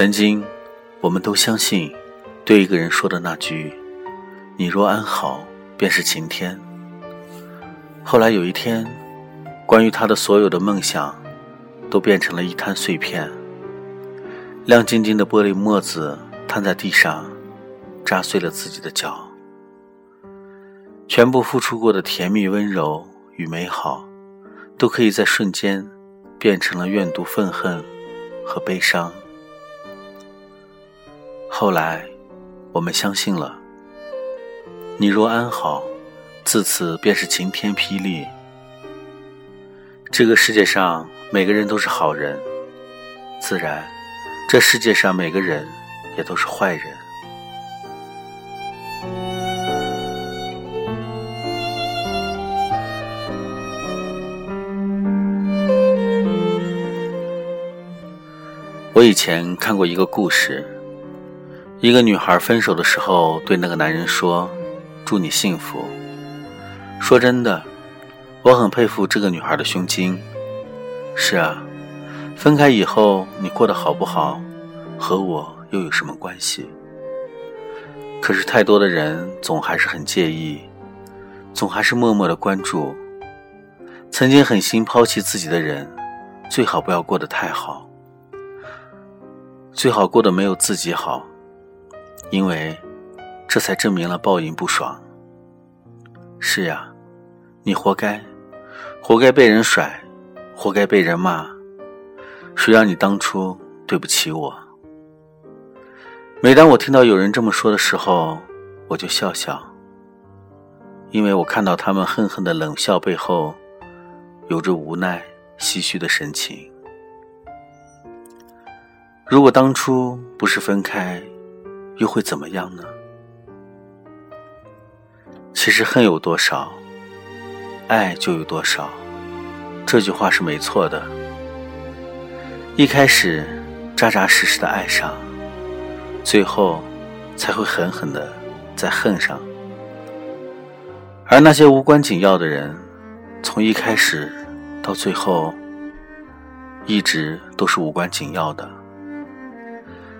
曾经，我们都相信，对一个人说的那句“你若安好，便是晴天”。后来有一天，关于他的所有的梦想，都变成了一滩碎片。亮晶晶的玻璃沫子摊在地上，扎碎了自己的脚。全部付出过的甜蜜、温柔与美好，都可以在瞬间变成了怨毒、愤恨和悲伤。后来，我们相信了。你若安好，自此便是晴天霹雳。这个世界上每个人都是好人，自然，这世界上每个人也都是坏人。我以前看过一个故事。一个女孩分手的时候，对那个男人说：“祝你幸福。”说真的，我很佩服这个女孩的胸襟。是啊，分开以后你过得好不好，和我又有什么关系？可是太多的人总还是很介意，总还是默默的关注。曾经狠心抛弃自己的人，最好不要过得太好，最好过得没有自己好。因为，这才证明了报应不爽。是呀，你活该，活该被人甩，活该被人骂。谁让你当初对不起我？每当我听到有人这么说的时候，我就笑笑，因为我看到他们恨恨的冷笑背后，有着无奈、唏嘘的神情。如果当初不是分开，又会怎么样呢？其实恨有多少，爱就有多少。这句话是没错的。一开始扎扎实实的爱上，最后才会狠狠的再恨上。而那些无关紧要的人，从一开始到最后，一直都是无关紧要的。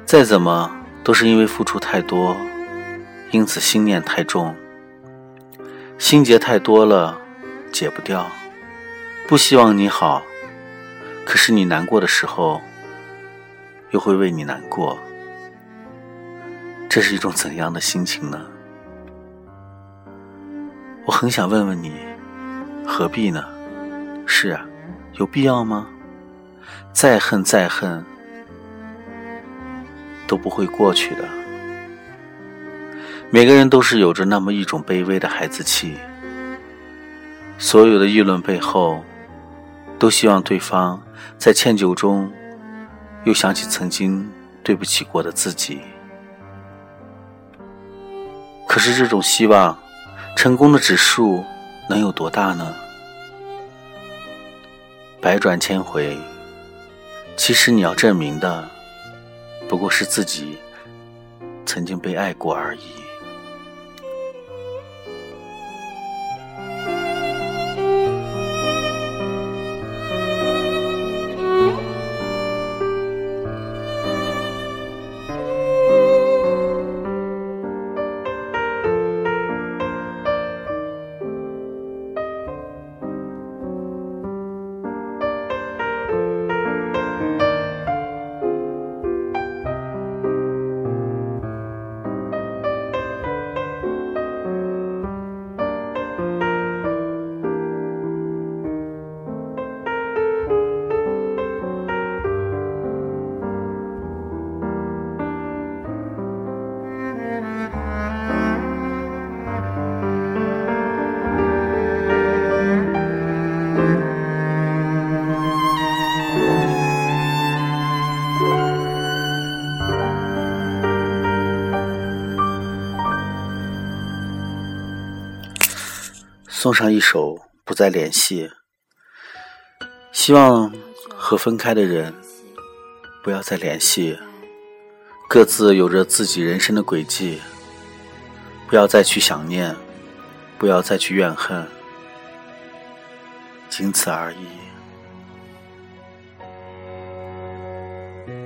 再怎么。都是因为付出太多，因此心念太重，心结太多了，解不掉。不希望你好，可是你难过的时候，又会为你难过。这是一种怎样的心情呢？我很想问问你，何必呢？是啊，有必要吗？再恨再恨。都不会过去的。每个人都是有着那么一种卑微的孩子气，所有的议论背后，都希望对方在歉疚中，又想起曾经对不起过的自己。可是这种希望，成功的指数能有多大呢？百转千回，其实你要证明的。不过是自己曾经被爱过而已。送上一首《不再联系》，希望和分开的人不要再联系，各自有着自己人生的轨迹，不要再去想念，不要再去怨恨，仅此而已。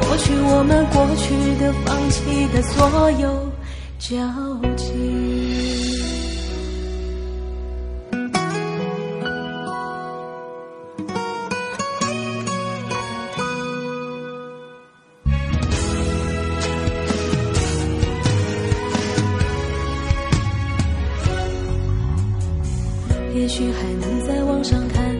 抹去我们过去的、放弃的所有交集。也许还能在网上看。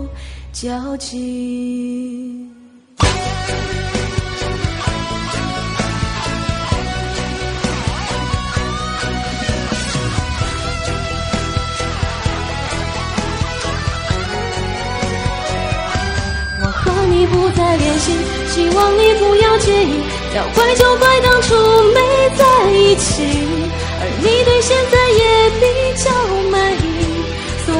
交集。我和你不再联系，希望你不要介意。要怪就怪当初没在一起，而你对现在也比较满意。